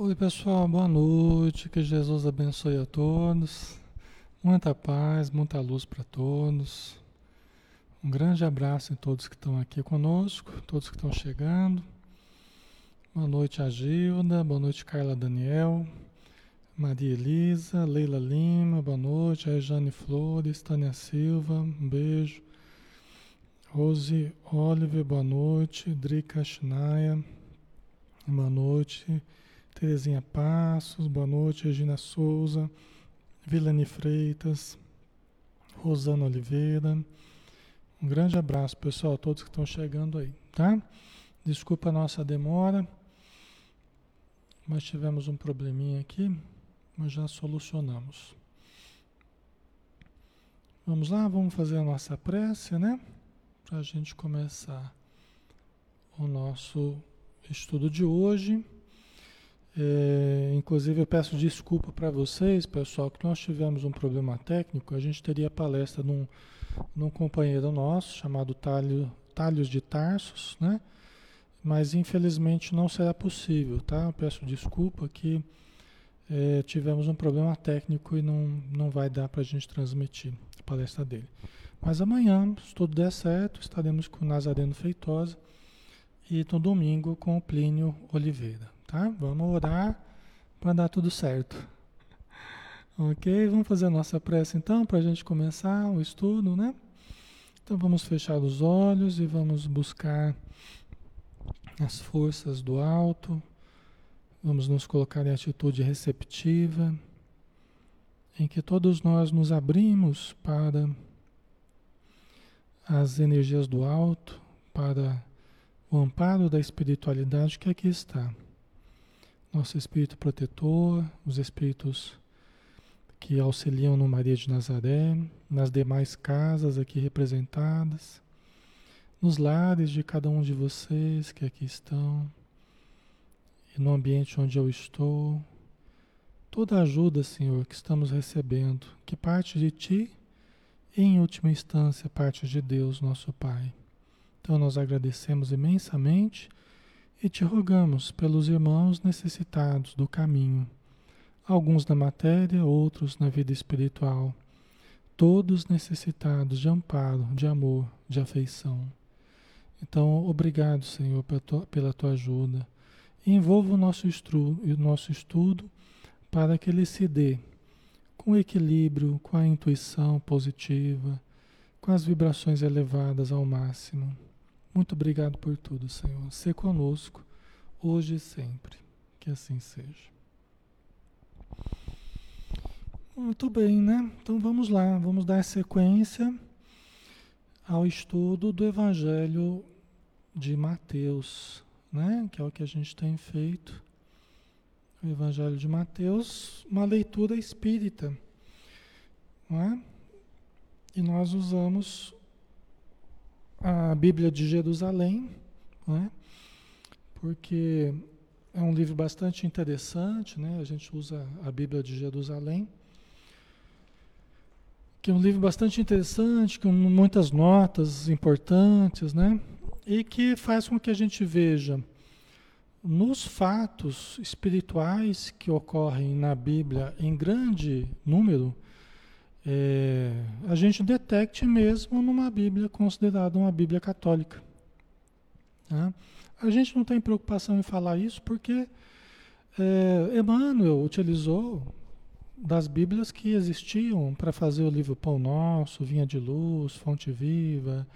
Oi, pessoal, boa noite. Que Jesus abençoe a todos. Muita paz, muita luz para todos. Um grande abraço em todos que estão aqui conosco, todos que estão chegando. Boa noite a Gilda, boa noite Carla Daniel, Maria Elisa, Leila Lima, boa noite, a Jane Flores, Tânia Silva, um beijo. Rose Oliver, boa noite, Drica Shinaia, boa noite. Terezinha Passos, boa noite. Regina Souza, Vilane Freitas, Rosana Oliveira. Um grande abraço, pessoal, a todos que estão chegando aí, tá? Desculpa a nossa demora, mas tivemos um probleminha aqui, mas já solucionamos. Vamos lá, vamos fazer a nossa prece, né? Para a gente começar o nosso estudo de hoje. É, inclusive eu peço desculpa para vocês, pessoal, que nós tivemos um problema técnico. A gente teria palestra num, num companheiro nosso chamado Talho, Talhos de Tarsos, né? Mas infelizmente não será possível, tá? Eu peço desculpa que é, tivemos um problema técnico e não, não vai dar para a gente transmitir a palestra dele. Mas amanhã, se tudo der certo, estaremos com o Nazareno Feitosa e no domingo com o Plínio Oliveira. Tá? Vamos orar para dar tudo certo. Ok? Vamos fazer a nossa prece então para a gente começar o estudo, né? Então vamos fechar os olhos e vamos buscar as forças do alto. Vamos nos colocar em atitude receptiva, em que todos nós nos abrimos para as energias do alto, para o amparo da espiritualidade que aqui está nosso espírito protetor, os espíritos que auxiliam no Maria de Nazaré, nas demais casas aqui representadas, nos lares de cada um de vocês que aqui estão, e no ambiente onde eu estou. Toda ajuda, Senhor, que estamos recebendo, que parte de Ti e, em última instância, parte de Deus, nosso Pai. Então, nós agradecemos imensamente e te rogamos pelos irmãos necessitados do caminho, alguns na matéria, outros na vida espiritual, todos necessitados de amparo, de amor, de afeição. Então, obrigado, Senhor, pela tua ajuda. Envolva o nosso, o nosso estudo para que ele se dê com equilíbrio, com a intuição positiva, com as vibrações elevadas ao máximo. Muito obrigado por tudo, Senhor. Ser conosco, hoje e sempre. Que assim seja. Muito bem, né? Então vamos lá, vamos dar sequência ao estudo do Evangelho de Mateus, né? Que é o que a gente tem feito. O Evangelho de Mateus, uma leitura espírita, não é? E nós usamos a Bíblia de Jerusalém, né? porque é um livro bastante interessante, né? a gente usa a Bíblia de Jerusalém, que é um livro bastante interessante, com muitas notas importantes, né? e que faz com que a gente veja nos fatos espirituais que ocorrem na Bíblia em grande número, é, a gente detecte mesmo numa Bíblia considerada uma Bíblia católica. Tá? A gente não tem preocupação em falar isso porque é, Emmanuel utilizou das Bíblias que existiam para fazer o livro Pão Nosso, Vinha de Luz, Fonte Viva,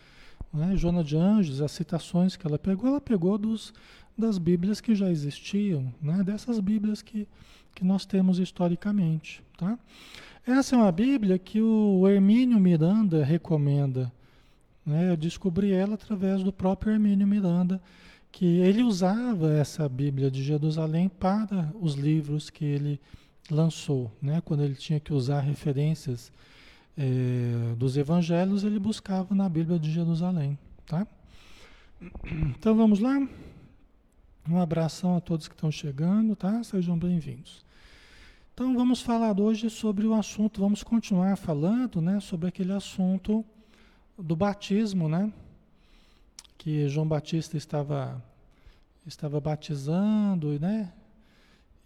né? Jona de Anjos, as citações que ela pegou, ela pegou dos, das Bíblias que já existiam, né? dessas Bíblias que, que nós temos historicamente. Tá? Essa é uma Bíblia que o Hermínio Miranda recomenda. Né? Eu descobri ela através do próprio Hermínio Miranda, que ele usava essa Bíblia de Jerusalém para os livros que ele lançou. Né? Quando ele tinha que usar referências é, dos evangelhos, ele buscava na Bíblia de Jerusalém. Tá? Então vamos lá? Um abração a todos que estão chegando, tá? Sejam bem-vindos. Então vamos falar hoje sobre o assunto, vamos continuar falando, né, sobre aquele assunto do batismo, né? Que João Batista estava estava batizando, né?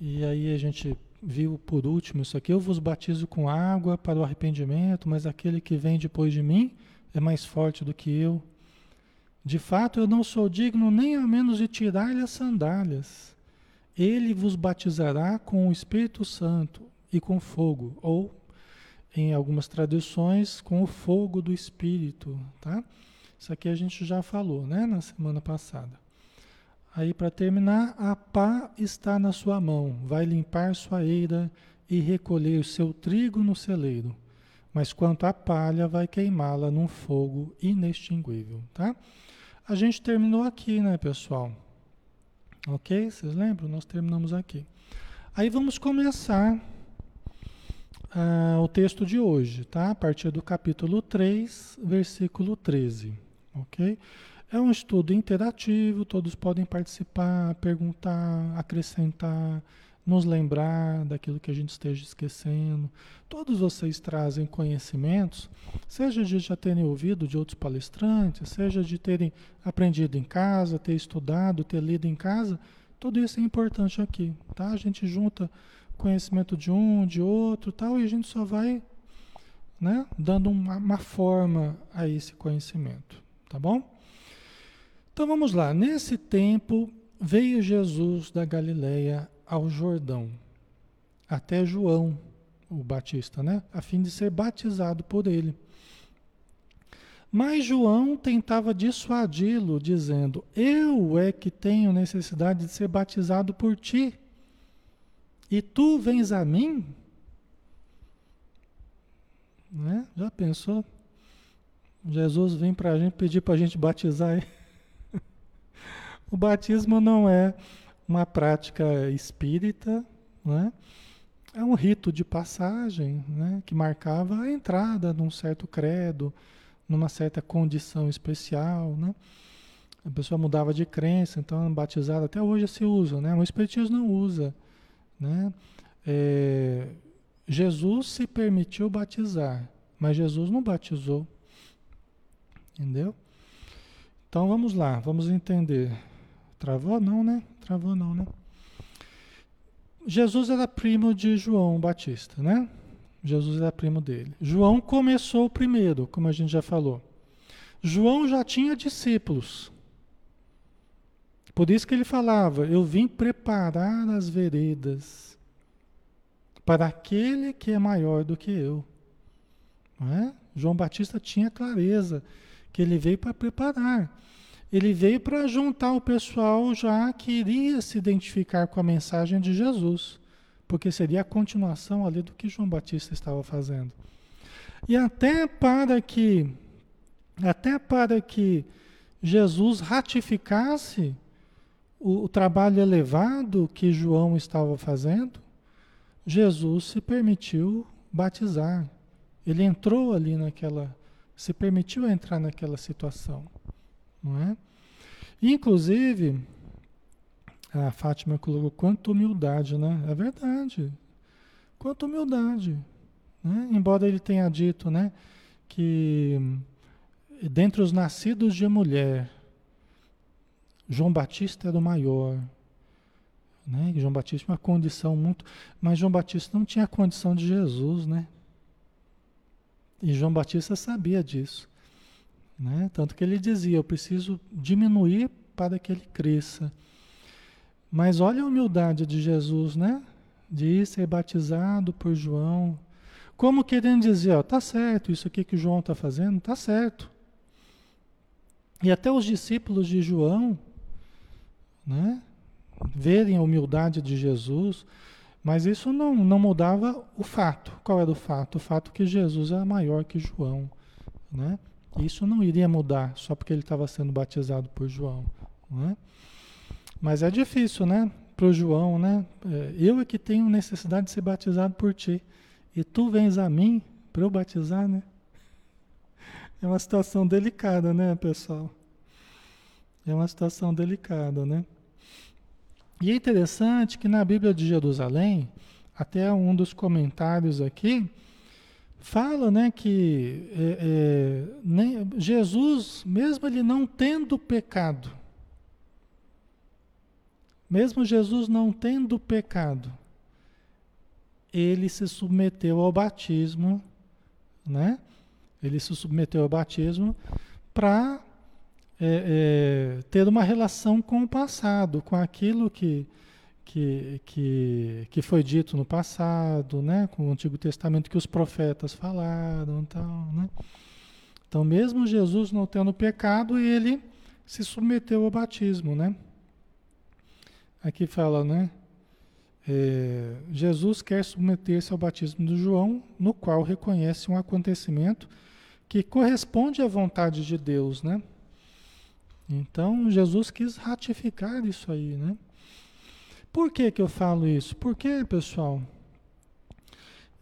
E aí a gente viu por último isso aqui: eu vos batizo com água para o arrependimento, mas aquele que vem depois de mim é mais forte do que eu. De fato, eu não sou digno nem a menos de tirar-lhe as sandálias. Ele vos batizará com o Espírito Santo e com fogo, ou em algumas tradições, com o fogo do Espírito, tá? Isso aqui a gente já falou, né, na semana passada. Aí, para terminar, a pá está na sua mão, vai limpar sua eira e recolher o seu trigo no celeiro. Mas quanto à palha, vai queimá-la num fogo inextinguível, tá? A gente terminou aqui, né, pessoal? Ok? Vocês lembram? Nós terminamos aqui. Aí vamos começar uh, o texto de hoje, tá? A partir do capítulo 3, versículo 13. Ok? É um estudo interativo, todos podem participar, perguntar, acrescentar, nos lembrar daquilo que a gente esteja esquecendo. Todos vocês trazem conhecimentos, seja de já terem ouvido de outros palestrantes, seja de terem aprendido em casa, ter estudado, ter lido em casa, tudo isso é importante aqui, tá? A gente junta conhecimento de um, de outro, tal, e a gente só vai, né, dando uma, uma forma a esse conhecimento, tá bom? Então vamos lá. Nesse tempo veio Jesus da Galileia ao Jordão, até João, o Batista, né? A fim de ser batizado por ele. Mas João tentava dissuadi-lo, dizendo: Eu é que tenho necessidade de ser batizado por ti, e tu vens a mim? Né? Já pensou? Jesus vem para a gente pedir para a gente batizar. O batismo não é uma prática espírita, né? é um rito de passagem né? que marcava a entrada num certo credo, numa certa condição especial. Né? A pessoa mudava de crença, então batizado até hoje se usa, né? o espiritismo não usa. Né? É, Jesus se permitiu batizar, mas Jesus não batizou. Entendeu? Então vamos lá, vamos entender. Travou não, né? Travou não, né? Jesus era primo de João Batista, né? Jesus era primo dele. João começou primeiro, como a gente já falou. João já tinha discípulos. Por isso que ele falava: Eu vim preparar as veredas para aquele que é maior do que eu. É? João Batista tinha clareza que ele veio para preparar. Ele veio para juntar o pessoal já que iria se identificar com a mensagem de Jesus, porque seria a continuação ali do que João Batista estava fazendo. E até para que até para que Jesus ratificasse o, o trabalho elevado que João estava fazendo, Jesus se permitiu batizar. Ele entrou ali naquela, se permitiu entrar naquela situação não é? Inclusive, a Fátima colocou quanta humildade, né? É verdade. Quanta humildade. Né? Embora ele tenha dito, né, que dentre os nascidos de mulher, João Batista era o maior. Né? João Batista uma condição muito. Mas João Batista não tinha a condição de Jesus, né? E João Batista sabia disso. Né? Tanto que ele dizia: Eu preciso diminuir para que ele cresça. Mas olha a humildade de Jesus, né? De ser batizado por João. Como querendo dizer: Ó, tá certo, isso aqui que João está fazendo, tá certo. E até os discípulos de João, né? Verem a humildade de Jesus. Mas isso não, não mudava o fato. Qual era o fato? O fato que Jesus era maior que João. Né? Isso não iria mudar só porque ele estava sendo batizado por João. Né? Mas é difícil, né? Para o João, né? É, eu é que tenho necessidade de ser batizado por ti. E tu vens a mim para eu batizar, né? É uma situação delicada, né, pessoal? É uma situação delicada, né? E é interessante que na Bíblia de Jerusalém, até um dos comentários aqui, fala né, que é, é, nem, Jesus, mesmo ele não tendo pecado, Mesmo Jesus não tendo pecado, ele se submeteu ao batismo, né? Ele se submeteu ao batismo para é, é, ter uma relação com o passado, com aquilo que, que, que, que foi dito no passado, né? com o Antigo Testamento que os profetas falaram tal, né? Então, mesmo Jesus não tendo pecado, ele se submeteu ao batismo, né? Aqui fala, né? É, Jesus quer submeter-se ao batismo de João, no qual reconhece um acontecimento que corresponde à vontade de Deus, né? Então Jesus quis ratificar isso aí, né? Por que, que eu falo isso? Porque, pessoal,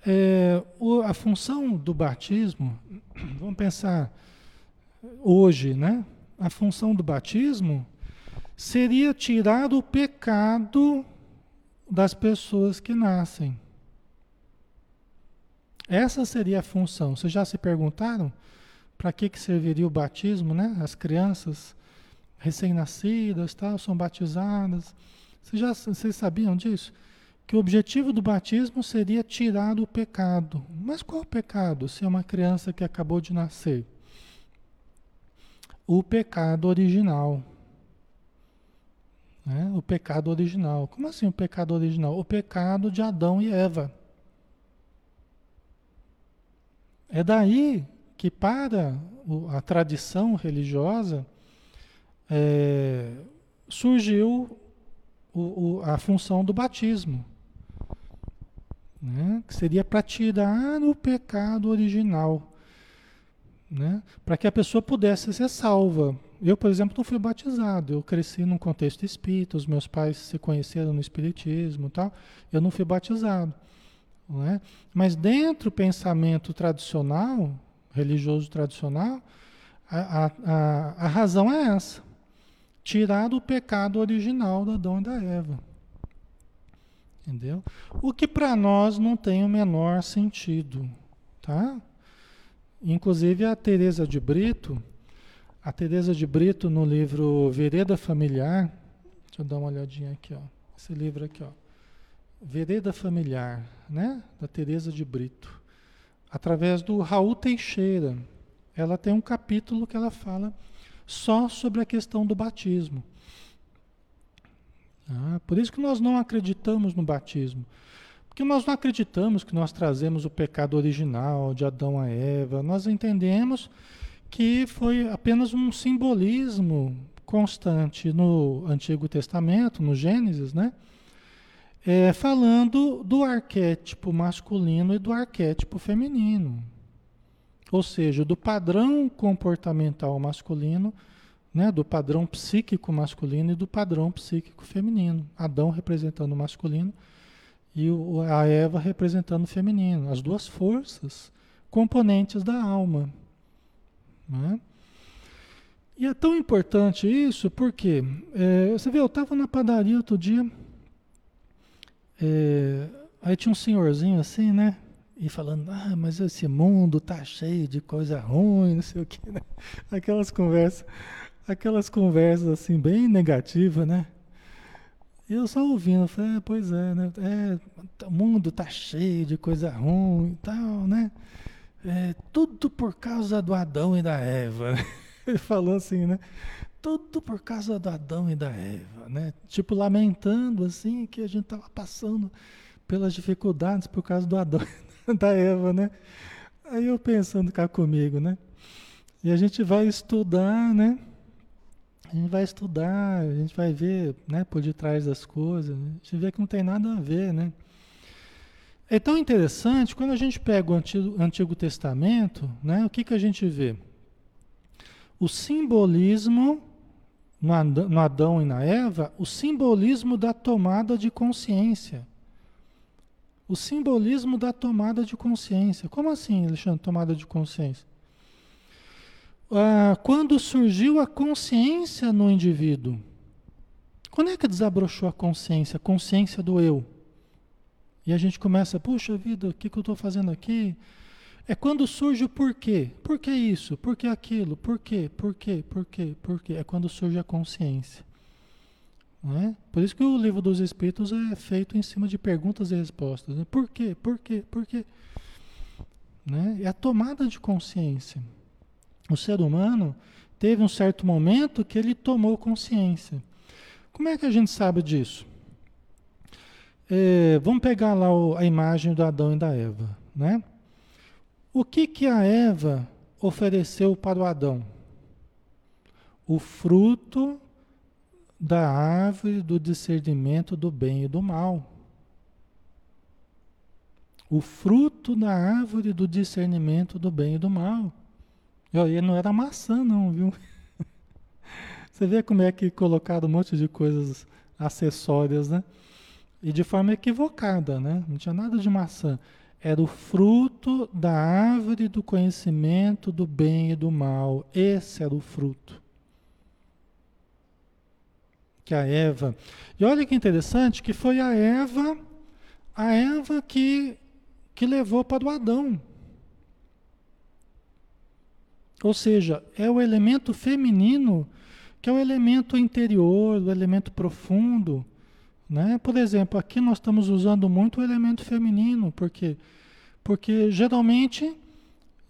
é, o, a função do batismo, vamos pensar hoje, né? A função do batismo seria tirar o pecado das pessoas que nascem. Essa seria a função. Vocês já se perguntaram para que, que serviria o batismo, né? As crianças recém-nascidas tal, são batizadas. Vocês, já, vocês sabiam disso? Que o objetivo do batismo seria tirar o pecado. Mas qual o pecado se é uma criança que acabou de nascer? O pecado original. Né? O pecado original. Como assim o pecado original? O pecado de Adão e Eva. É daí que, para a tradição religiosa, é, surgiu o, o, a função do batismo, né? que seria para tirar o pecado original, né? para que a pessoa pudesse ser salva. Eu, por exemplo, não fui batizado, eu cresci num contexto espírita, os meus pais se conheceram no espiritismo tal, eu não fui batizado. Né? Mas dentro do pensamento tradicional, religioso tradicional, a, a, a, razão é essa: tirar o pecado original da Adão e da Eva. Entendeu? O que para nós não tem o menor sentido. Tá? Inclusive a Teresa de Brito, a Teresa de Brito no livro Vereda Familiar, deixa eu dar uma olhadinha aqui, ó. Esse livro aqui, ó. Vereda Familiar, né? Da Teresa de Brito. Através do Raul Teixeira. Ela tem um capítulo que ela fala só sobre a questão do batismo. Ah, por isso que nós não acreditamos no batismo. Porque nós não acreditamos que nós trazemos o pecado original de Adão a Eva. Nós entendemos que foi apenas um simbolismo constante no Antigo Testamento, no Gênesis, né? é, falando do arquétipo masculino e do arquétipo feminino. Ou seja, do padrão comportamental masculino, né, do padrão psíquico masculino e do padrão psíquico feminino. Adão representando o masculino e a Eva representando o feminino. As duas forças componentes da alma. Né? E é tão importante isso porque, é, você vê, eu estava na padaria outro dia é, aí tinha um senhorzinho assim, né? E falando, ah, mas esse mundo tá cheio de coisa ruim, não sei o que, né? Aquelas conversas, aquelas conversas assim, bem negativas, né? E eu só ouvindo, falei, é, pois é, né? É, o mundo tá cheio de coisa ruim e tal, né? É, tudo por causa do Adão e da Eva. Né? Falou assim, né? tudo por causa do Adão e da Eva, né? Tipo, lamentando assim que a gente estava passando pelas dificuldades por causa do Adão da Eva, né? Aí eu pensando cá comigo, né? E a gente vai estudar, né? A gente vai estudar, a gente vai ver, né, por detrás das coisas, né? a gente vê que não tem nada a ver, né? É tão interessante, quando a gente pega o Antigo, Antigo Testamento, né, o que, que a gente vê? O simbolismo no Adão e na Eva, o simbolismo da tomada de consciência. O simbolismo da tomada de consciência. Como assim, Alexandre, tomada de consciência? Ah, quando surgiu a consciência no indivíduo. Quando é que desabrochou a consciência? A consciência do eu. E a gente começa, puxa vida, o que, que eu estou fazendo aqui? É quando surge o porquê. Por que isso? Por que aquilo? Por quê? Por quê? Por quê? Por quê? É quando surge a consciência. Né? Por isso que o livro dos Espíritos é feito em cima de perguntas e respostas. Né? Por quê? Por quê? Por quê? Né? É a tomada de consciência. O ser humano teve um certo momento que ele tomou consciência. Como é que a gente sabe disso? É, vamos pegar lá o, a imagem do Adão e da Eva. Né? O que, que a Eva ofereceu para o Adão? O fruto da árvore do discernimento do bem e do mal. O fruto da árvore do discernimento do bem e do mal. E ele não era maçã, não, viu? Você vê como é que colocaram um monte de coisas acessórias, né? E de forma equivocada, né? Não tinha nada de maçã. Era o fruto da árvore do conhecimento do bem e do mal. Esse era o fruto que a Eva. E olha que interessante que foi a Eva, a Eva que, que levou para o Adão. Ou seja, é o elemento feminino que é o elemento interior, o elemento profundo. Né? Por exemplo, aqui nós estamos usando muito o elemento feminino, porque, porque geralmente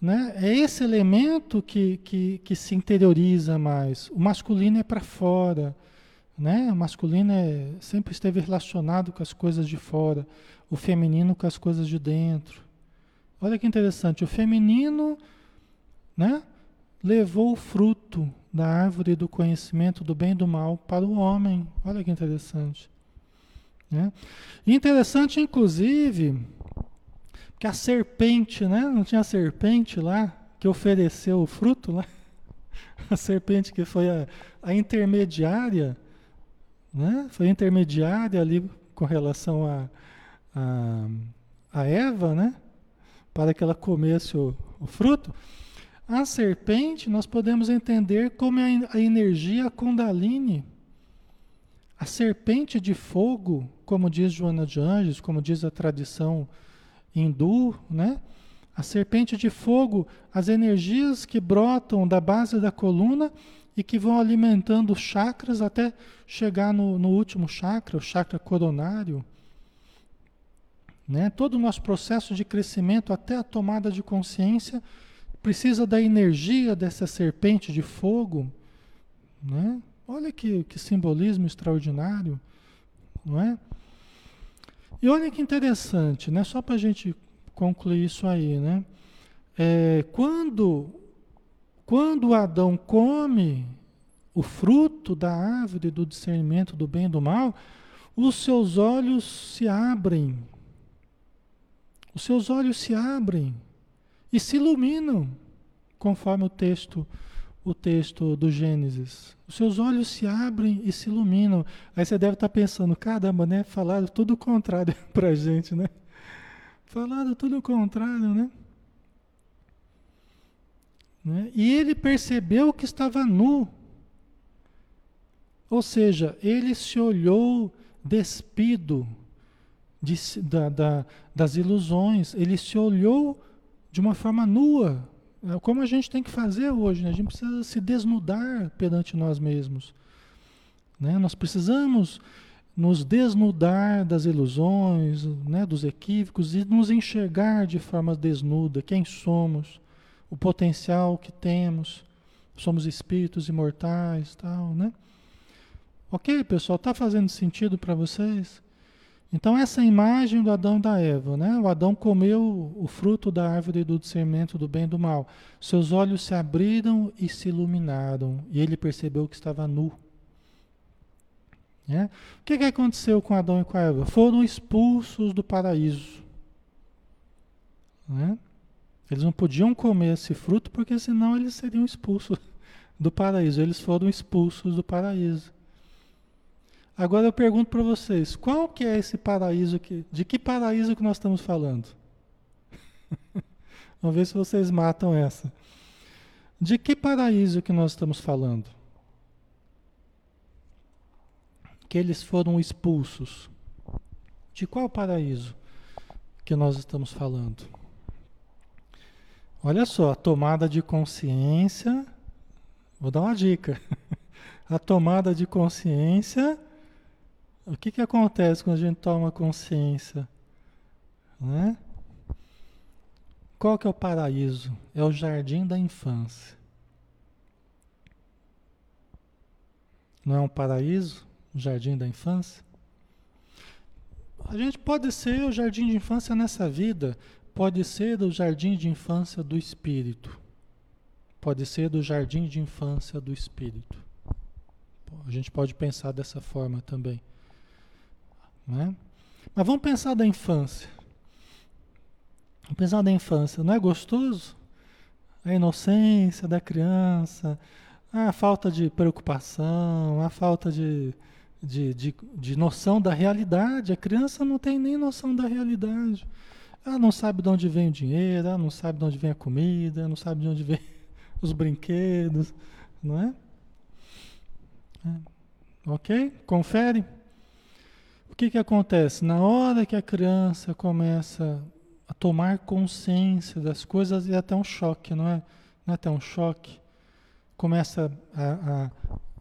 né, é esse elemento que, que, que se interioriza mais. O masculino é para fora. Né? O masculino é, sempre esteve relacionado com as coisas de fora, o feminino com as coisas de dentro. Olha que interessante, o feminino né, levou o fruto da árvore do conhecimento do bem e do mal para o homem. Olha que interessante. Né? interessante, inclusive, que a serpente, né? não tinha serpente lá que ofereceu o fruto lá? A serpente que foi a, a intermediária né? Foi intermediária ali com relação a, a, a Eva, né? Para que ela comesse o, o fruto. A serpente nós podemos entender como é a energia Kundalini. A serpente de fogo, como diz Joana de Anjos, como diz a tradição hindu, né? A serpente de fogo, as energias que brotam da base da coluna e que vão alimentando chakras até chegar no, no último chakra, o chakra coronário. Né? Todo o nosso processo de crescimento até a tomada de consciência precisa da energia dessa serpente de fogo. Né? Olha que, que simbolismo extraordinário, não é? E olha que interessante, né? só para a gente concluir isso aí. Né? É, quando quando Adão come o fruto da árvore do discernimento do bem e do mal, os seus olhos se abrem. Os seus olhos se abrem e se iluminam, conforme o texto o texto do Gênesis. Os seus olhos se abrem e se iluminam. Aí você deve estar pensando, caramba, né? Falaram tudo o contrário para a gente, né? Falaram tudo o contrário, né? Né? E ele percebeu que estava nu. Ou seja, ele se olhou despido de, da, da, das ilusões, ele se olhou de uma forma nua, é como a gente tem que fazer hoje, né? a gente precisa se desnudar perante nós mesmos. Né? Nós precisamos nos desnudar das ilusões, né? dos equívocos e nos enxergar de forma desnuda, quem somos o potencial que temos, somos espíritos imortais, tal, né? Ok, pessoal, está fazendo sentido para vocês? Então essa imagem do Adão e da Eva, né? O Adão comeu o fruto da árvore do discernimento do bem e do mal. Seus olhos se abriram e se iluminaram, e ele percebeu que estava nu. Né? O que, que aconteceu com Adão e com a Eva? Foram expulsos do paraíso. Né? Eles não podiam comer esse fruto porque senão eles seriam expulsos do paraíso. Eles foram expulsos do paraíso. Agora eu pergunto para vocês, qual que é esse paraíso que, de que paraíso que nós estamos falando? Vamos ver se vocês matam essa. De que paraíso que nós estamos falando? Que eles foram expulsos. De qual paraíso que nós estamos falando? Olha só, a tomada de consciência. Vou dar uma dica. A tomada de consciência O que, que acontece quando a gente toma consciência? Né? Qual que é o paraíso? É o jardim da infância. Não é um paraíso? O jardim da infância? A gente pode ser o jardim de infância nessa vida, pode ser o jardim de infância do espírito. Pode ser do jardim de infância do espírito. A gente pode pensar dessa forma também. Né? Mas vamos pensar da infância. Vamos pensar da infância. Não é gostoso? A inocência da criança, a falta de preocupação, a falta de, de, de, de noção da realidade. A criança não tem nem noção da realidade. Ela não sabe de onde vem o dinheiro, ela não sabe de onde vem a comida, ela não sabe de onde vem os brinquedos, não é? é. Ok? Confere. O que, que acontece? Na hora que a criança começa a tomar consciência das coisas, é até um choque, não é? Não é até um choque. Começa a,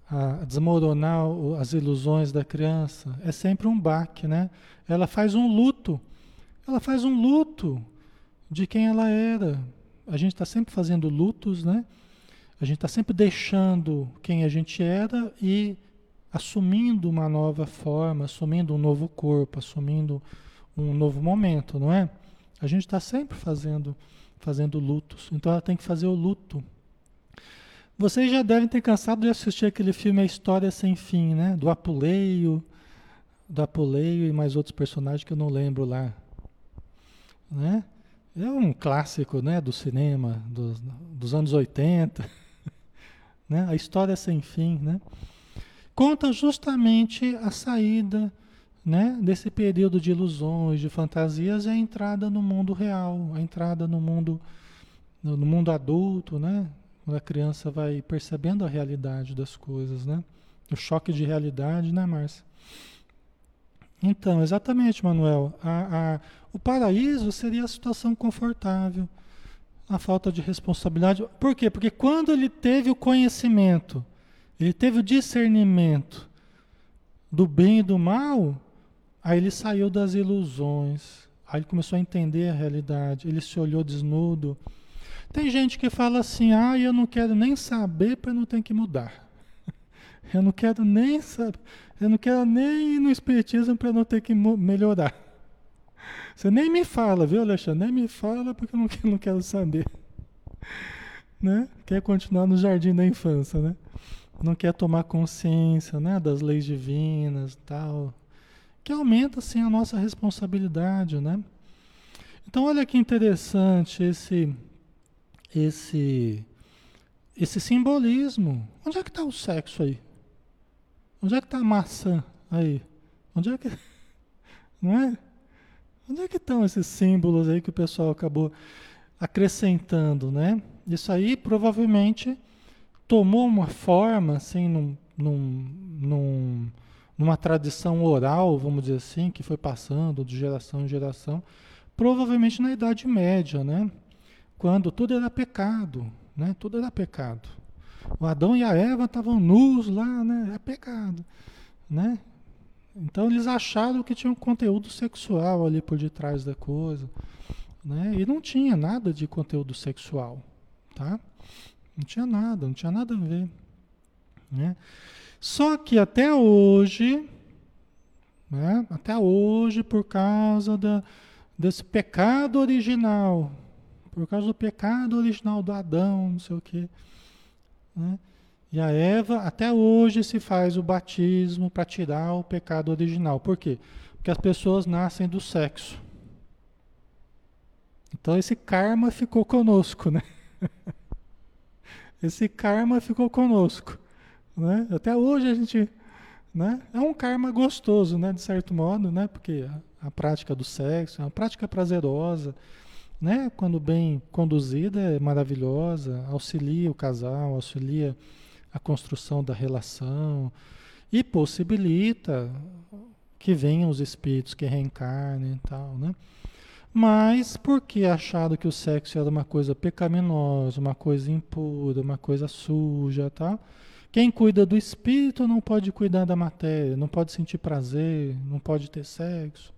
a, a desmoronar as ilusões da criança. É sempre um baque, né? Ela faz um luto. Ela faz um luto de quem ela era. A gente está sempre fazendo lutos, né? A gente está sempre deixando quem a gente era e assumindo uma nova forma, assumindo um novo corpo, assumindo um novo momento, não é? A gente está sempre fazendo, fazendo lutos. Então ela tem que fazer o luto. Vocês já devem ter cansado de assistir aquele filme A História Sem Fim, né? Do Apuleio, do Apuleio e mais outros personagens que eu não lembro lá. Né? É um clássico né, do cinema dos, dos anos 80. né? A História Sem Fim, né? conta justamente a saída né, desse período de ilusões, de fantasias e a entrada no mundo real, a entrada no mundo, no mundo adulto, né, quando a criança vai percebendo a realidade das coisas, né, o choque de realidade, né, Márcia? Então, exatamente, Manuel. A, a, o paraíso seria a situação confortável, a falta de responsabilidade. Por quê? Porque quando ele teve o conhecimento ele teve o discernimento do bem e do mal, aí ele saiu das ilusões, aí ele começou a entender a realidade, ele se olhou desnudo. Tem gente que fala assim: ah, eu não quero nem saber para não ter que mudar. Eu não quero nem saber, eu não quero nem ir no Espiritismo para não ter que melhorar. Você nem me fala, viu, Alexandre? Nem me fala porque eu não, quero saber. Né? Quer continuar no jardim da infância, né? não quer tomar consciência né, das leis divinas tal, que aumenta assim a nossa responsabilidade, né? Então olha que interessante esse esse esse simbolismo. Onde é que está o sexo aí? Onde é que está a maçã aí? Onde é que não é? Onde é que estão esses símbolos aí que o pessoal acabou acrescentando, né? Isso aí provavelmente tomou uma forma, assim, num, num, num, numa tradição oral, vamos dizer assim, que foi passando de geração em geração, provavelmente na Idade Média, né? Quando tudo era pecado, né? Tudo era pecado. O Adão e a Eva estavam nus lá, né? É pecado, né? Então eles acharam que tinha um conteúdo sexual ali por detrás da coisa, né? E não tinha nada de conteúdo sexual, tá? Não tinha nada, não tinha nada a ver. Né? Só que até hoje, né? até hoje, por causa da, desse pecado original, por causa do pecado original do Adão, não sei o quê. Né? E a Eva, até hoje se faz o batismo para tirar o pecado original. Por quê? Porque as pessoas nascem do sexo. Então esse karma ficou conosco, né? esse karma ficou conosco. Né? Até hoje a gente. Né? É um karma gostoso, né? de certo modo, né? porque a, a prática do sexo é uma prática prazerosa. Né? Quando bem conduzida, é maravilhosa, auxilia o casal, auxilia a construção da relação e possibilita que venham os espíritos que reencarnem e tal, né? Mas porque acharam que o sexo era uma coisa pecaminosa, uma coisa impura, uma coisa suja, tá? Quem cuida do espírito não pode cuidar da matéria, não pode sentir prazer, não pode ter sexo.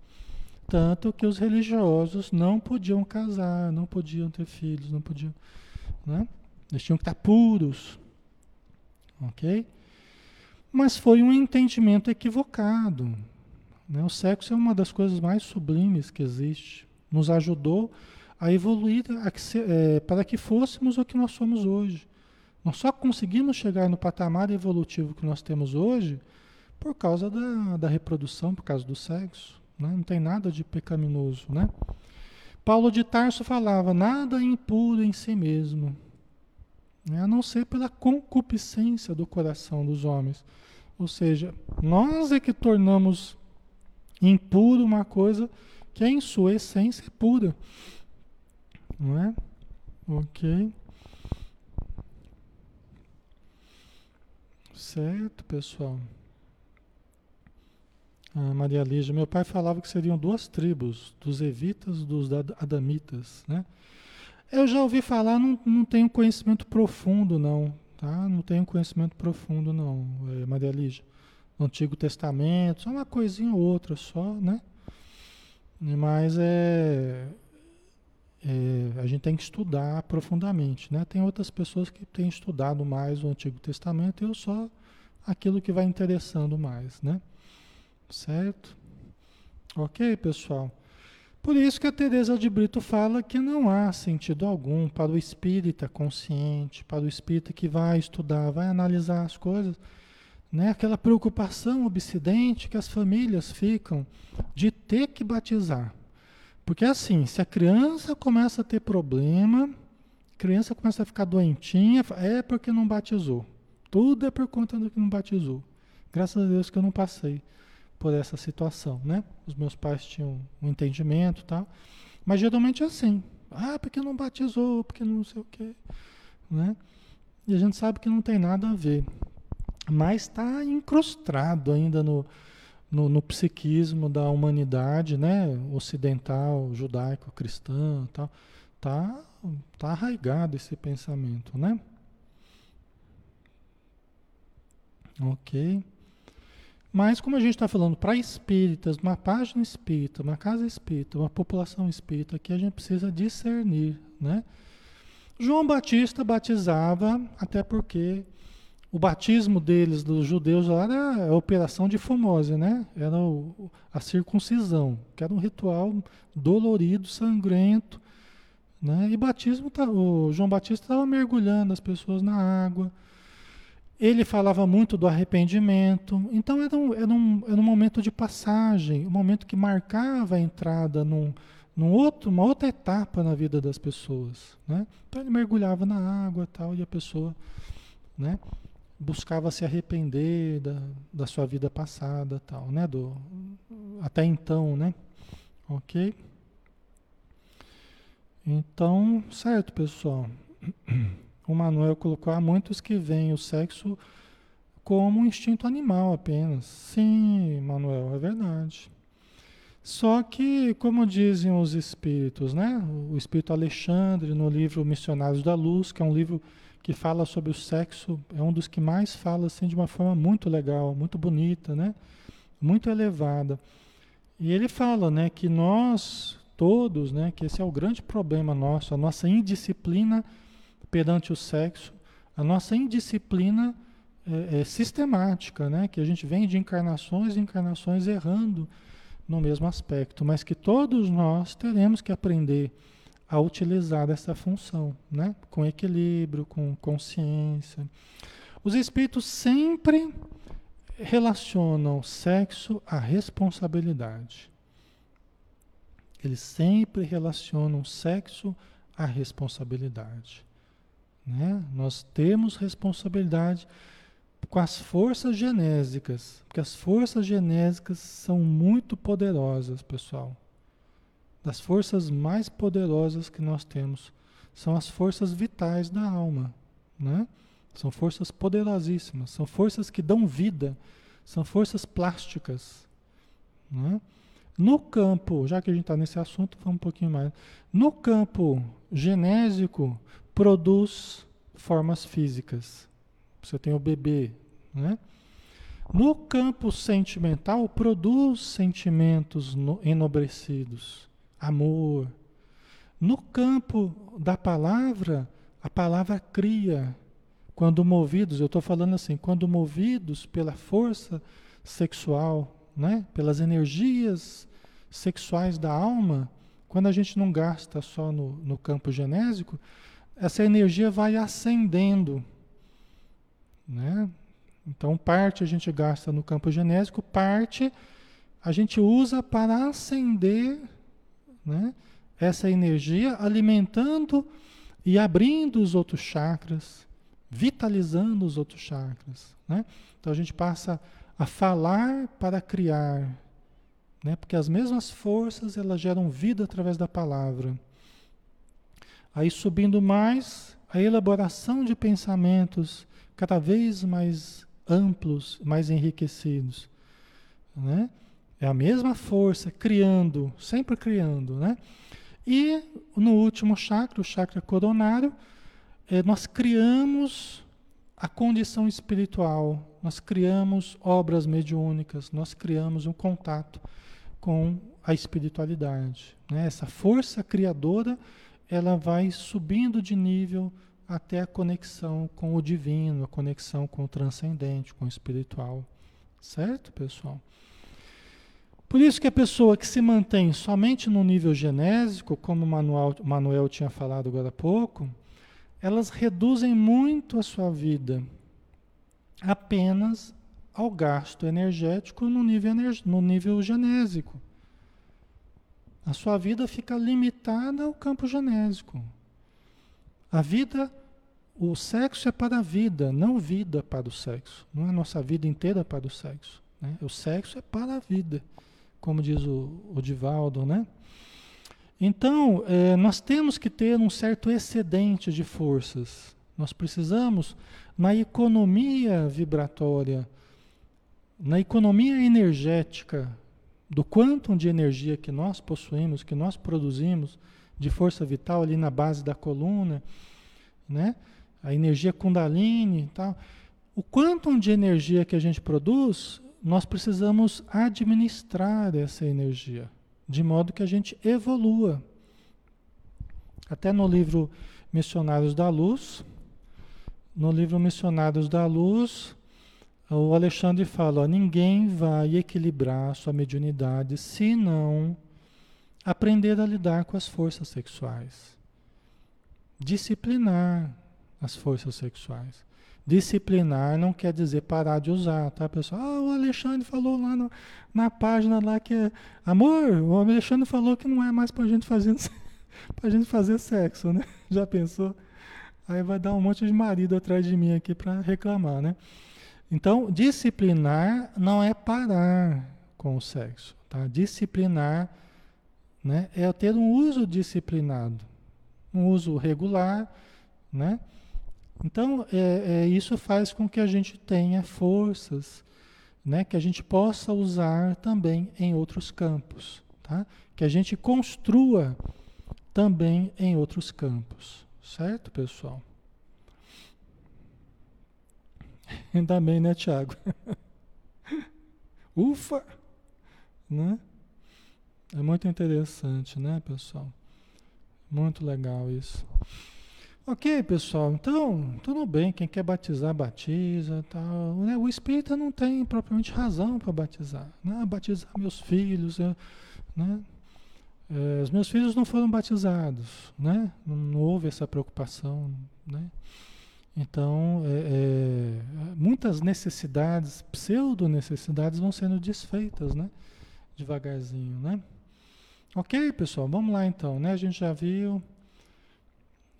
Tanto que os religiosos não podiam casar, não podiam ter filhos, não podiam. Né? Eles tinham que estar puros. Ok? Mas foi um entendimento equivocado. Né? O sexo é uma das coisas mais sublimes que existe. Nos ajudou a evoluir a que se, é, para que fôssemos o que nós somos hoje. Nós só conseguimos chegar no patamar evolutivo que nós temos hoje por causa da, da reprodução, por causa do sexo. Né? Não tem nada de pecaminoso. Né? Paulo de Tarso falava: nada impuro em si mesmo, né? a não ser pela concupiscência do coração dos homens. Ou seja, nós é que tornamos impuro uma coisa que é em sua essência é pura. Não é? Ok. Certo, pessoal. Ah, Maria Lígia, meu pai falava que seriam duas tribos, dos evitas e dos adamitas, né? Eu já ouvi falar, não, não tenho conhecimento profundo, não, tá? Não tenho conhecimento profundo, não, é, Maria Lígia. Antigo Testamento, só uma coisinha ou outra só, né? Mas é, é, a gente tem que estudar profundamente. Né? Tem outras pessoas que têm estudado mais o Antigo Testamento eu só aquilo que vai interessando mais. Né? Certo? Ok, pessoal? Por isso que a Teresa de Brito fala que não há sentido algum para o espírita consciente, para o espírita que vai estudar, vai analisar as coisas, né? Aquela preocupação obsidente que as famílias ficam de ter que batizar. Porque assim, se a criança começa a ter problema, a criança começa a ficar doentinha, é porque não batizou. Tudo é por conta do que não batizou. Graças a Deus que eu não passei por essa situação, né? Os meus pais tinham um entendimento tal. Mas geralmente é assim. Ah, porque não batizou, porque não sei o quê. Né? E a gente sabe que não tem nada a ver. Mas está incrustado ainda no, no, no, psiquismo da humanidade, né, ocidental, judaico, cristã, tal, tá, tá arraigado esse pensamento, né? Ok. Mas como a gente está falando para espíritas, uma página espírita, uma casa espírita, uma população espírita, que a gente precisa discernir, né? João Batista batizava, até porque o batismo deles, dos judeus lá, era a operação de Fomose, né? Era o, a circuncisão, que era um ritual dolorido, sangrento, né? E batismo, tá, o João Batista estava mergulhando as pessoas na água. Ele falava muito do arrependimento. Então era um, era um, era um momento de passagem, um momento que marcava a entrada num, num outro, uma outra etapa na vida das pessoas, né? Então ele mergulhava na água tal e a pessoa, né? buscava se arrepender da, da sua vida passada, tal, né? Do, até então, né? Ok? Então, certo, pessoal. O Manuel colocou há muitos que veem o sexo como um instinto animal apenas. Sim, Manuel, é verdade. Só que, como dizem os espíritos, né? O espírito Alexandre, no livro Missionários da Luz, que é um livro que fala sobre o sexo, é um dos que mais fala assim de uma forma muito legal, muito bonita, né? Muito elevada. E ele fala, né, que nós todos, né, que esse é o grande problema nosso, a nossa indisciplina perante o sexo, a nossa indisciplina é, é sistemática, né, que a gente vem de encarnações e encarnações errando no mesmo aspecto, mas que todos nós teremos que aprender a utilizar essa função, né? com equilíbrio, com consciência. Os espíritos sempre relacionam sexo à responsabilidade. Eles sempre relacionam sexo à responsabilidade. Né? Nós temos responsabilidade com as forças genésicas, porque as forças genésicas são muito poderosas, pessoal das forças mais poderosas que nós temos. São as forças vitais da alma, né? São forças poderosíssimas, são forças que dão vida, são forças plásticas, né? No campo, já que a gente está nesse assunto, vamos um pouquinho mais. No campo genésico, produz formas físicas. Você tem o bebê, né? No campo sentimental, produz sentimentos enobrecidos, amor. No campo da palavra, a palavra cria. Quando movidos, eu estou falando assim, quando movidos pela força sexual, né? pelas energias sexuais da alma, quando a gente não gasta só no, no campo genésico, essa energia vai ascendendo. Né? Então, parte a gente gasta no campo genésico, parte a gente usa para acender né, essa energia, alimentando e abrindo os outros chakras, vitalizando os outros chakras. Né? Então, a gente passa a falar para criar, né? porque as mesmas forças elas geram vida através da palavra. Aí, subindo mais, a elaboração de pensamentos cada vez mais amplos, mais enriquecidos. Né? É a mesma força criando, sempre criando. Né? E no último chakra, o chakra coronário, é, nós criamos a condição espiritual, nós criamos obras mediúnicas, nós criamos um contato com a espiritualidade. Né? Essa força criadora, ela vai subindo de nível até a conexão com o divino, a conexão com o transcendente, com o espiritual. Certo, pessoal? Por isso que a pessoa que se mantém somente no nível genésico, como Manuel, Manuel tinha falado agora há pouco, elas reduzem muito a sua vida apenas ao gasto energético no nível, no nível genésico. A sua vida fica limitada ao campo genésico. A vida, o sexo é para a vida, não vida para o sexo. Não é a nossa vida inteira para o sexo. Né? O sexo é para a vida, como diz o, o Divaldo, né? Então, é, nós temos que ter um certo excedente de forças. Nós precisamos, na economia vibratória, na economia energética, do quantum de energia que nós possuímos, que nós produzimos, de força vital ali na base da coluna, né? A energia Kundalini e tal. O quantum de energia que a gente produz, nós precisamos administrar essa energia, de modo que a gente evolua. Até no livro Missionários da Luz, no livro Missionários da Luz, o Alexandre fala: ó, ninguém vai equilibrar sua mediunidade se não aprender a lidar com as forças sexuais. Disciplinar as forças sexuais. Disciplinar não quer dizer parar de usar, tá, pessoal? Ah, o Alexandre falou lá no, na página lá que é. Amor, o Alexandre falou que não é mais pra gente fazer, pra gente fazer sexo, né? Já pensou? Aí vai dar um monte de marido atrás de mim aqui para reclamar, né? Então, disciplinar não é parar com o sexo, tá? Disciplinar né, é ter um uso disciplinado, um uso regular, né? Então, é, é, isso faz com que a gente tenha forças, né, que a gente possa usar também em outros campos, tá? Que a gente construa também em outros campos, certo, pessoal? Ainda bem, né, Tiago? Ufa! Né? É muito interessante, né, pessoal? Muito legal isso. Ok, pessoal, então, tudo bem, quem quer batizar, batiza tal. Né? O espírita não tem propriamente razão para batizar. Né? Batizar meus filhos, né? É, os meus filhos não foram batizados, né? Não, não houve essa preocupação, né? Então, é, é, muitas necessidades, pseudo-necessidades vão sendo desfeitas, né? Devagarzinho, né? Ok, pessoal, vamos lá então, né? A gente já viu.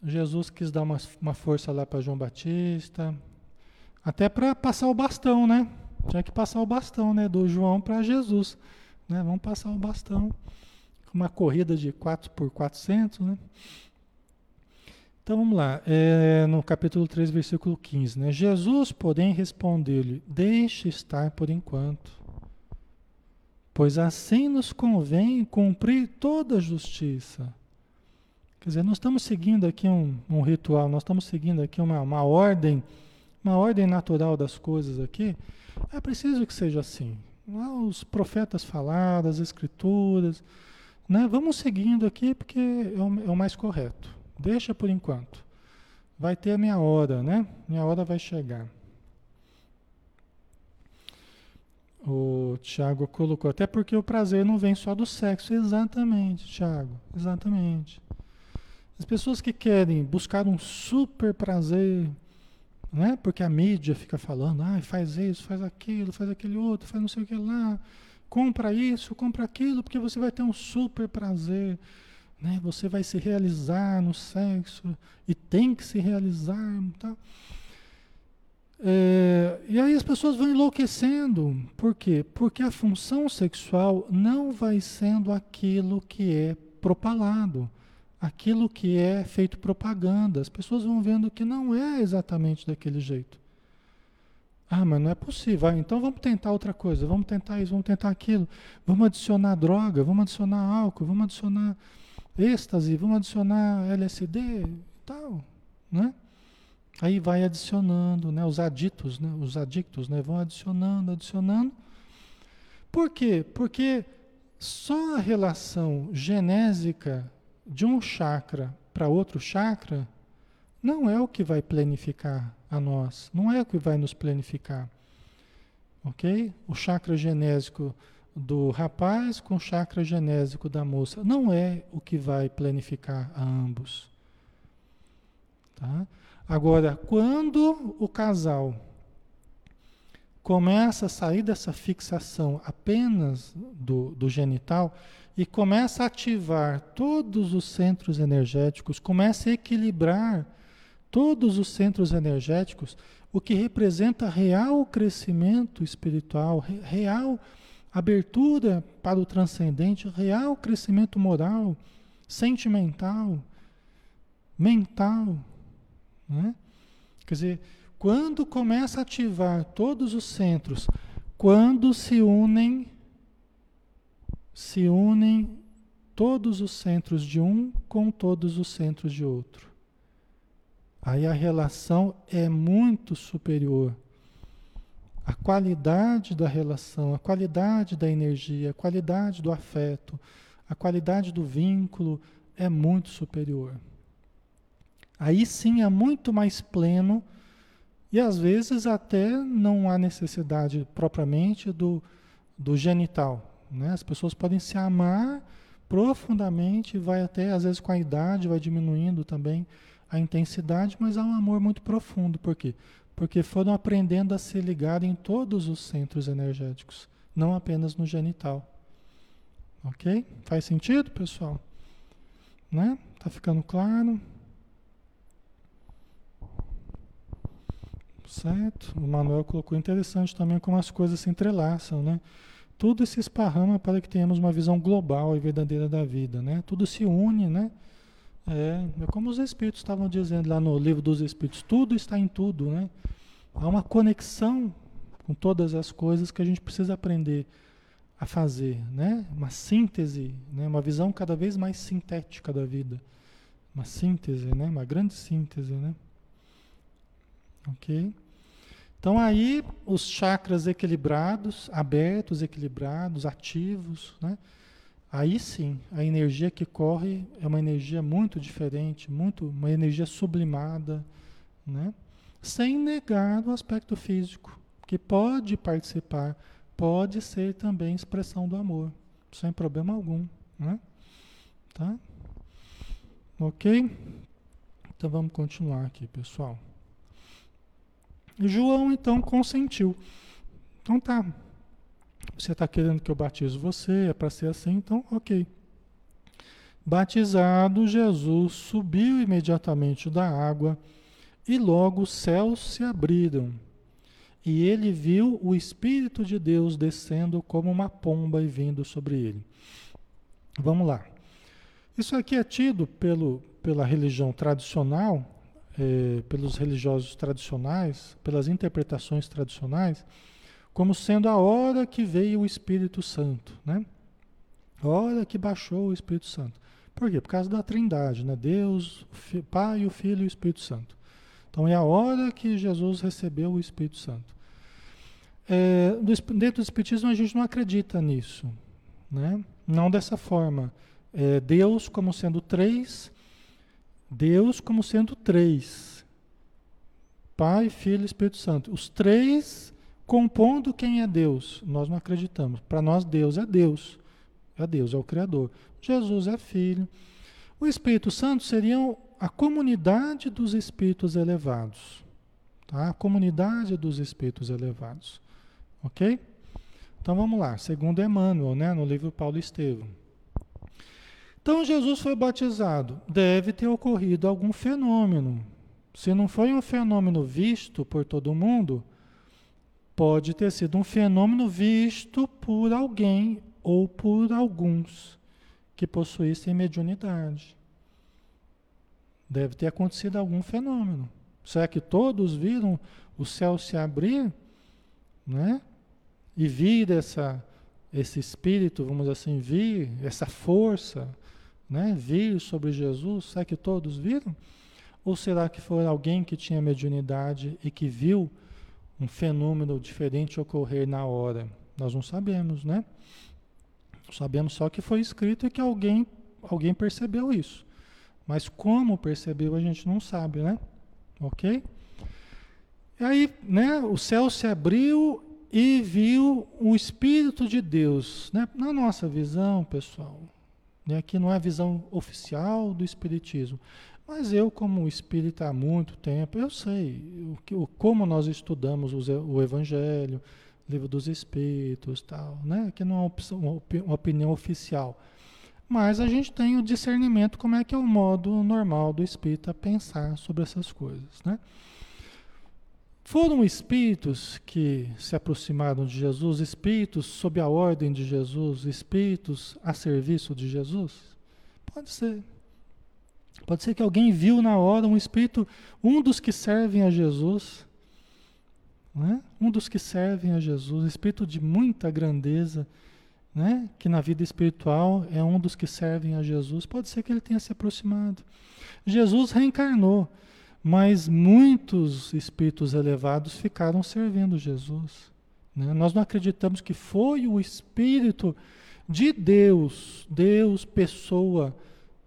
Jesus quis dar uma, uma força lá para João Batista, até para passar o bastão, né? Tinha que passar o bastão, né? Do João para Jesus, né? Vamos passar o bastão. Uma corrida de 4 por 400, né? Então vamos lá, é, no capítulo 3, versículo 15, né? Jesus, porém, respondeu-lhe: Deixe estar por enquanto pois assim nos convém cumprir toda a justiça. Quer dizer, nós estamos seguindo aqui um, um ritual, nós estamos seguindo aqui uma, uma ordem uma ordem natural das coisas aqui, é preciso que seja assim. Os profetas falaram, as escrituras, né? Vamos seguindo aqui porque é o, é o mais correto. Deixa por enquanto. Vai ter a minha hora, né? Minha hora vai chegar. O Tiago colocou, até porque o prazer não vem só do sexo. Exatamente, Tiago, exatamente. As pessoas que querem buscar um super prazer, né? Porque a mídia fica falando, ah, faz isso, faz aquilo, faz aquele outro, faz não sei o que lá, compra isso, compra aquilo, porque você vai ter um super prazer, né? Você vai se realizar no sexo e tem que se realizar, tá? É, e aí as pessoas vão enlouquecendo. Por quê? Porque a função sexual não vai sendo aquilo que é propalado, aquilo que é feito propaganda. As pessoas vão vendo que não é exatamente daquele jeito. Ah, mas não é possível. Ah, então vamos tentar outra coisa, vamos tentar isso, vamos tentar aquilo. Vamos adicionar droga, vamos adicionar álcool, vamos adicionar êxtase, vamos adicionar LSD e tal, né? Aí vai adicionando, né? Os aditos, né? Os adictos, né? Vão adicionando, adicionando. Por quê? Porque só a relação genésica de um chakra para outro chakra não é o que vai planificar a nós, não é o que vai nos planificar. Ok? O chakra genésico do rapaz com o chakra genésico da moça não é o que vai planificar a ambos. Tá? Agora, quando o casal começa a sair dessa fixação apenas do, do genital e começa a ativar todos os centros energéticos, começa a equilibrar todos os centros energéticos, o que representa real crescimento espiritual, real abertura para o transcendente, real crescimento moral, sentimental, mental. Né? Quer dizer, quando começa a ativar todos os centros, quando se unem, se unem todos os centros de um com todos os centros de outro. Aí a relação é muito superior. A qualidade da relação, a qualidade da energia, a qualidade do afeto, a qualidade do vínculo é muito superior. Aí sim é muito mais pleno e às vezes até não há necessidade propriamente do, do genital. Né? As pessoas podem se amar profundamente, vai até, às vezes com a idade, vai diminuindo também a intensidade, mas há um amor muito profundo. Por quê? Porque foram aprendendo a se ligar em todos os centros energéticos, não apenas no genital. Ok? Faz sentido, pessoal? Né? Tá ficando claro? Certo? O Manuel colocou interessante também como as coisas se entrelaçam, né? Tudo se esparrama para que tenhamos uma visão global e verdadeira da vida, né? Tudo se une, né? É, é como os espíritos estavam dizendo lá no livro dos espíritos, tudo está em tudo, né? Há uma conexão com todas as coisas que a gente precisa aprender a fazer, né? Uma síntese, né? Uma visão cada vez mais sintética da vida. Uma síntese, né? Uma grande síntese, né? Ok? Então aí os chakras equilibrados, abertos, equilibrados, ativos, né? Aí sim, a energia que corre é uma energia muito diferente, muito uma energia sublimada, né? Sem negar o aspecto físico, que pode participar, pode ser também expressão do amor, sem problema algum, né? Tá? OK? Então vamos continuar aqui, pessoal. João então consentiu. Então tá. Você está querendo que eu batize você, é para ser assim, então ok. Batizado, Jesus subiu imediatamente da água e logo os céus se abriram. E ele viu o Espírito de Deus descendo como uma pomba e vindo sobre ele. Vamos lá. Isso aqui é tido pelo, pela religião tradicional é, pelos religiosos tradicionais, pelas interpretações tradicionais, como sendo a hora que veio o Espírito Santo, né? A hora que baixou o Espírito Santo. Por quê? Por causa da Trindade, né? Deus, o Pai, o Filho e o Espírito Santo. Então é a hora que Jesus recebeu o Espírito Santo. É, dentro do Espiritismo a gente não acredita nisso, né? não dessa forma. É, Deus como sendo três, Deus como sendo três. Pai, Filho e Espírito Santo. Os três compondo quem é Deus. Nós não acreditamos. Para nós, Deus é Deus. É Deus, é o Criador. Jesus é Filho. O Espírito Santo seriam a comunidade dos espíritos elevados. Tá? A comunidade dos espíritos elevados. Ok? Então vamos lá. Segundo Emmanuel, né, no livro Paulo Estevam. Então Jesus foi batizado. Deve ter ocorrido algum fenômeno. Se não foi um fenômeno visto por todo mundo, pode ter sido um fenômeno visto por alguém ou por alguns que possuíssem mediunidade. Deve ter acontecido algum fenômeno. Será que todos viram o céu se abrir, né? E vir essa, esse espírito, vamos assim, vir, essa força, né? Vir sobre Jesus, será que todos viram? Ou será que foi alguém que tinha mediunidade e que viu um fenômeno diferente ocorrer na hora? Nós não sabemos, né? Sabemos só que foi escrito e que alguém, alguém percebeu isso. Mas como percebeu a gente não sabe, né? Ok? E aí, né, o céu se abriu e viu o Espírito de Deus. Né? Na nossa visão, pessoal, né, aqui não é a visão oficial do Espiritismo, mas eu, como espírita há muito tempo, eu sei o, o, como nós estudamos o, o Evangelho, livro dos Espíritos, tal, né? Que não é uma, uma opinião oficial. Mas a gente tem o discernimento como é que é o modo normal do espírita pensar sobre essas coisas, né? Foram espíritos que se aproximaram de Jesus, espíritos sob a ordem de Jesus, espíritos a serviço de Jesus? Pode ser. Pode ser que alguém viu na hora um espírito, um dos que servem a Jesus, né? um dos que servem a Jesus, espírito de muita grandeza, né? que na vida espiritual é um dos que servem a Jesus. Pode ser que ele tenha se aproximado. Jesus reencarnou, mas muitos espíritos elevados ficaram servindo Jesus. Né? Nós não acreditamos que foi o Espírito de Deus, Deus, pessoa.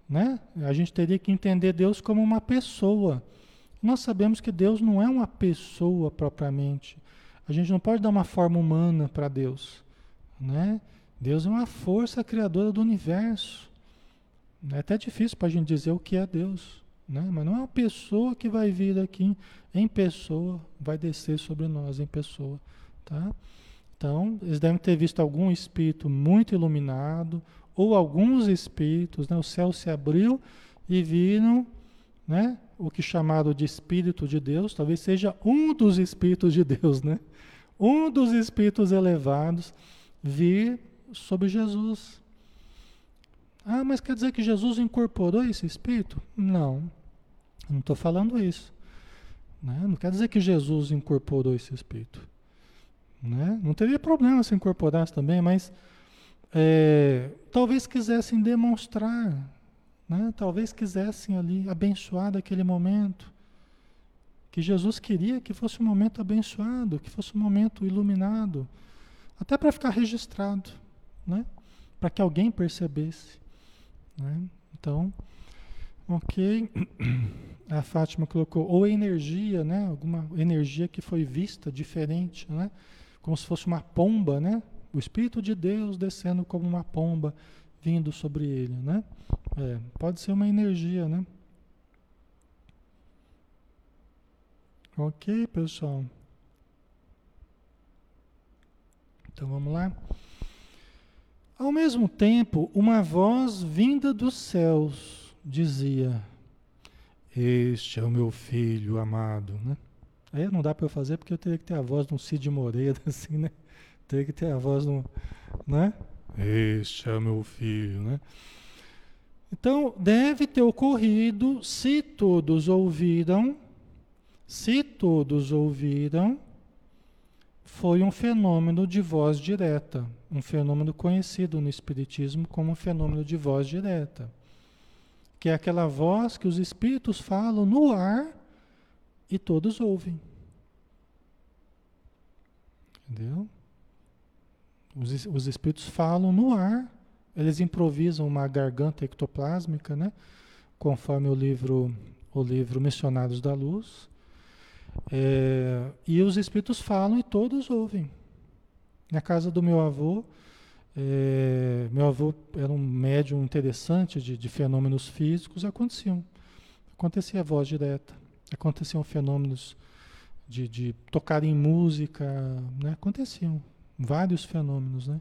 Né? A gente teria que entender Deus como uma pessoa. Nós sabemos que Deus não é uma pessoa propriamente. A gente não pode dar uma forma humana para Deus. Né? Deus é uma força criadora do universo. É até difícil para a gente dizer o que é Deus. Né? Mas não é uma pessoa que vai vir aqui em pessoa, vai descer sobre nós em pessoa. Tá? Então, eles devem ter visto algum espírito muito iluminado, ou alguns espíritos, né? o céu se abriu e viram né? o que chamado de Espírito de Deus, talvez seja um dos Espíritos de Deus, né? Um dos Espíritos elevados vir sobre Jesus. Ah, mas quer dizer que Jesus incorporou esse Espírito? Não, não estou falando isso. Né? Não quer dizer que Jesus incorporou esse Espírito. Né? Não teria problema se incorporasse também, mas é, talvez quisessem demonstrar né? Talvez quisessem ali abençoar daquele momento. Que Jesus queria que fosse um momento abençoado, que fosse um momento iluminado. Até para ficar registrado, né? para que alguém percebesse. Né? Então, ok. A Fátima colocou, ou energia, né? alguma energia que foi vista diferente, né? como se fosse uma pomba, né? O Espírito de Deus descendo como uma pomba vindo sobre ele, né? É, pode ser uma energia, né? Ok, pessoal. Então vamos lá. Ao mesmo tempo, uma voz vinda dos céus dizia: Este é o meu filho amado, né? Aí não dá para eu fazer porque eu teria que ter a voz de um Cid Moreira, assim, né? Teria que ter a voz um, né? Este é meu filho, né? Então, deve ter ocorrido, se todos ouviram, se todos ouviram, foi um fenômeno de voz direta, um fenômeno conhecido no Espiritismo como um fenômeno de voz direta, que é aquela voz que os espíritos falam no ar e todos ouvem. Entendeu? Os, os espíritos falam no ar, eles improvisam uma garganta ectoplásmica, né? Conforme o livro, o livro Missionários da Luz. É, e os espíritos falam e todos ouvem. Na casa do meu avô, é, meu avô era um médium interessante de, de fenômenos físicos, aconteciam. Acontecia voz direta, aconteciam fenômenos de, de tocar em música, né? aconteciam vários fenômenos, né?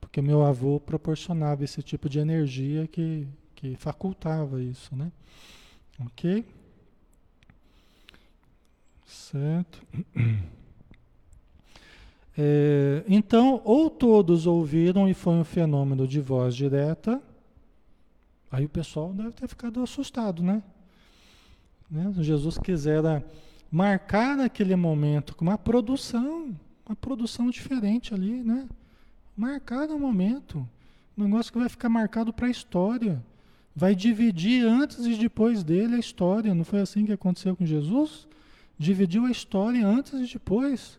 Porque meu avô proporcionava esse tipo de energia que, que facultava isso, né? Ok? Certo. É, então, ou todos ouviram e foi um fenômeno de voz direta, aí o pessoal deve ter ficado assustado, né? né? Jesus quisera marcar naquele momento com uma produção, uma produção diferente ali, né? Marcar no momento. Um negócio que vai ficar marcado para a história. Vai dividir antes e depois dele a história. Não foi assim que aconteceu com Jesus? Dividiu a história antes e depois.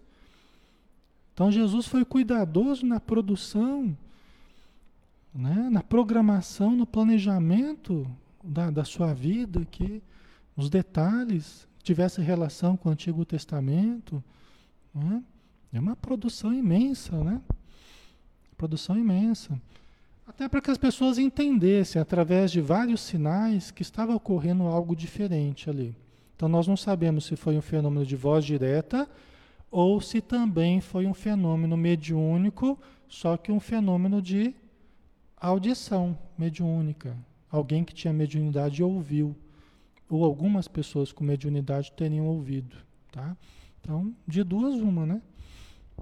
Então Jesus foi cuidadoso na produção, né? na programação, no planejamento da, da sua vida, que os detalhes tivessem relação com o Antigo Testamento. Né? É uma produção imensa, né? Produção imensa. Até para que as pessoas entendessem, através de vários sinais, que estava ocorrendo algo diferente ali. Então nós não sabemos se foi um fenômeno de voz direta ou se também foi um fenômeno mediúnico, só que um fenômeno de audição mediúnica. Alguém que tinha mediunidade ouviu, ou algumas pessoas com mediunidade teriam ouvido, tá? Então, de duas uma, né?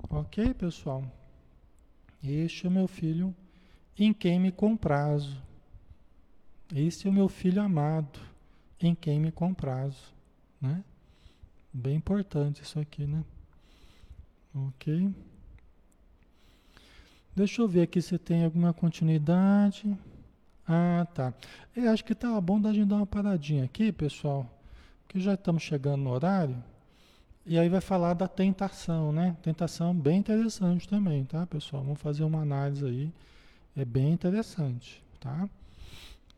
Ok, pessoal? Este é o meu filho em quem me comprazo. Este é o meu filho amado, em quem me comprazo, né? Bem importante isso aqui, né? Ok. Deixa eu ver aqui se tem alguma continuidade. Ah, tá. Eu acho que tá bom da gente dar uma paradinha aqui, pessoal, que já estamos chegando no horário. E aí vai falar da tentação, né? Tentação bem interessante também, tá, pessoal? Vamos fazer uma análise aí. É bem interessante, tá?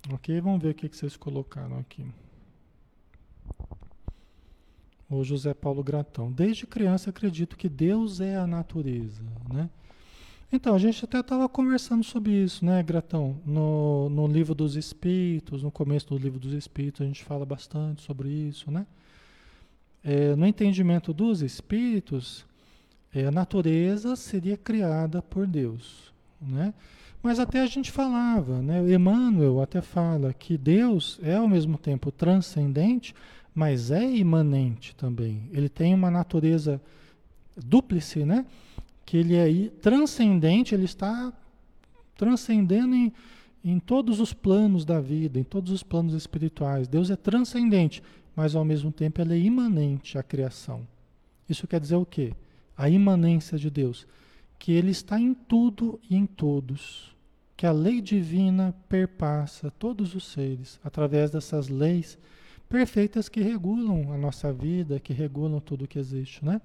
Ok? Vamos ver o que, vocês colocaram aqui o José Paulo Gratão. Desde criança acredito que Deus é a natureza, né? Então, a gente até estava conversando sobre isso, né, Gratão? No, no livro dos Espíritos, no começo do livro dos Espíritos, a gente fala bastante sobre isso, né? É, no entendimento dos Espíritos, é, a natureza seria criada por Deus, né? Mas até a gente falava, né? Emmanuel até fala que Deus é ao mesmo tempo transcendente, mas é imanente também. Ele tem uma natureza dúplice, né? Que ele é transcendente, ele está transcendendo em, em todos os planos da vida, em todos os planos espirituais. Deus é transcendente, mas ao mesmo tempo ele é imanente à criação. Isso quer dizer o quê? A imanência de Deus, que ele está em tudo e em todos, que a lei divina perpassa todos os seres através dessas leis perfeitas que regulam a nossa vida, que regulam tudo que existe, né?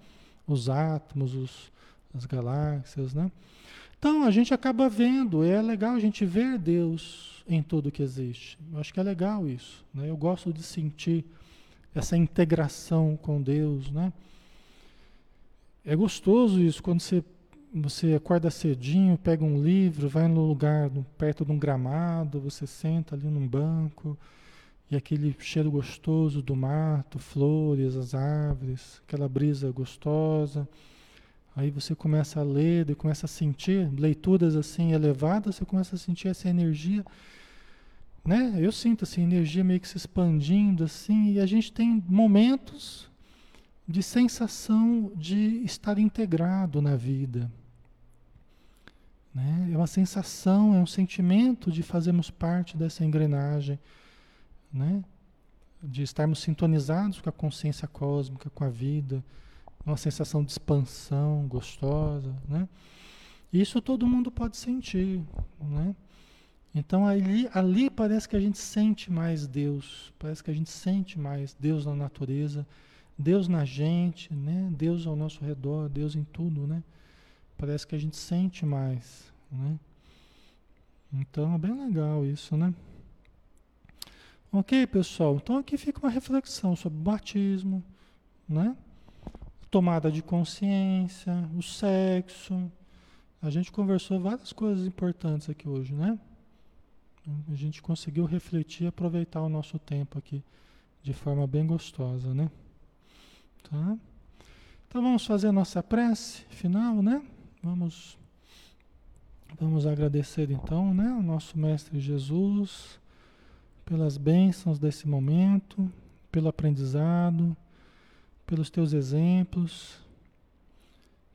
Os átomos, os, as galáxias, né? Então a gente acaba vendo, é legal a gente ver Deus em tudo que existe. Eu acho que é legal isso, né? Eu gosto de sentir essa integração com Deus, né? É gostoso isso quando você você acorda cedinho, pega um livro, vai no lugar perto de um gramado, você senta ali num banco, e aquele cheiro gostoso do mato, flores, as árvores, aquela brisa gostosa. Aí você começa a ler e começa a sentir leituras assim elevadas, você começa a sentir essa energia, né? Eu sinto assim, energia meio que se expandindo assim, e a gente tem momentos de sensação de estar integrado na vida. Né? É uma sensação, é um sentimento de fazermos parte dessa engrenagem né? de estarmos sintonizados com a consciência cósmica, com a vida, uma sensação de expansão gostosa, né? Isso todo mundo pode sentir, né? Então ali, ali parece que a gente sente mais Deus, parece que a gente sente mais Deus na natureza, Deus na gente, né? Deus ao nosso redor, Deus em tudo, né? Parece que a gente sente mais, né? Então é bem legal isso, né? Ok, pessoal? Então aqui fica uma reflexão sobre batismo, né? Tomada de consciência, o sexo. A gente conversou várias coisas importantes aqui hoje, né? A gente conseguiu refletir e aproveitar o nosso tempo aqui de forma bem gostosa, né? Tá? Então vamos fazer a nossa prece final, né? Vamos vamos agradecer então, né, ao nosso mestre Jesus pelas bênçãos desse momento, pelo aprendizado, pelos teus exemplos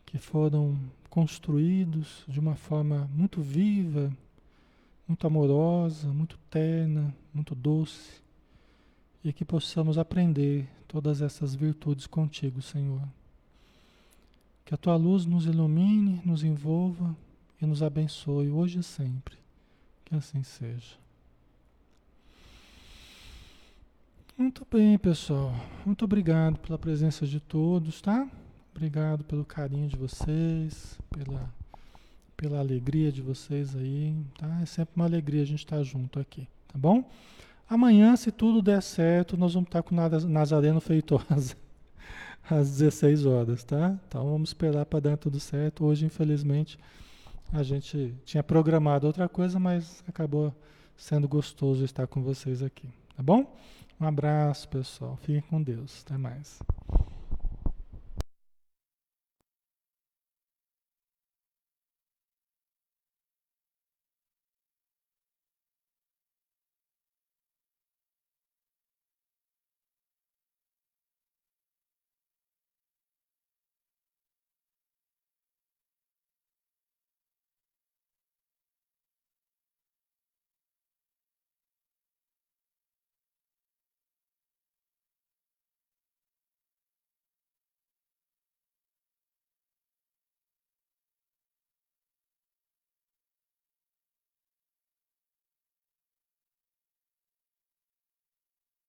que foram construídos de uma forma muito viva, muito amorosa, muito terna, muito doce, e que possamos aprender todas essas virtudes contigo, Senhor. Que a tua luz nos ilumine, nos envolva e nos abençoe hoje e sempre. Que assim seja. Muito bem, pessoal. Muito obrigado pela presença de todos, tá? Obrigado pelo carinho de vocês, pela, pela alegria de vocês aí, tá? É sempre uma alegria a gente estar junto aqui, tá bom? Amanhã, se tudo der certo, nós vamos estar com o Nazareno Feitosa às 16 horas, tá? Então vamos esperar para dar tudo certo. Hoje, infelizmente, a gente tinha programado outra coisa, mas acabou sendo gostoso estar com vocês aqui, tá bom? Um abraço, pessoal. Fiquem com Deus. Até mais.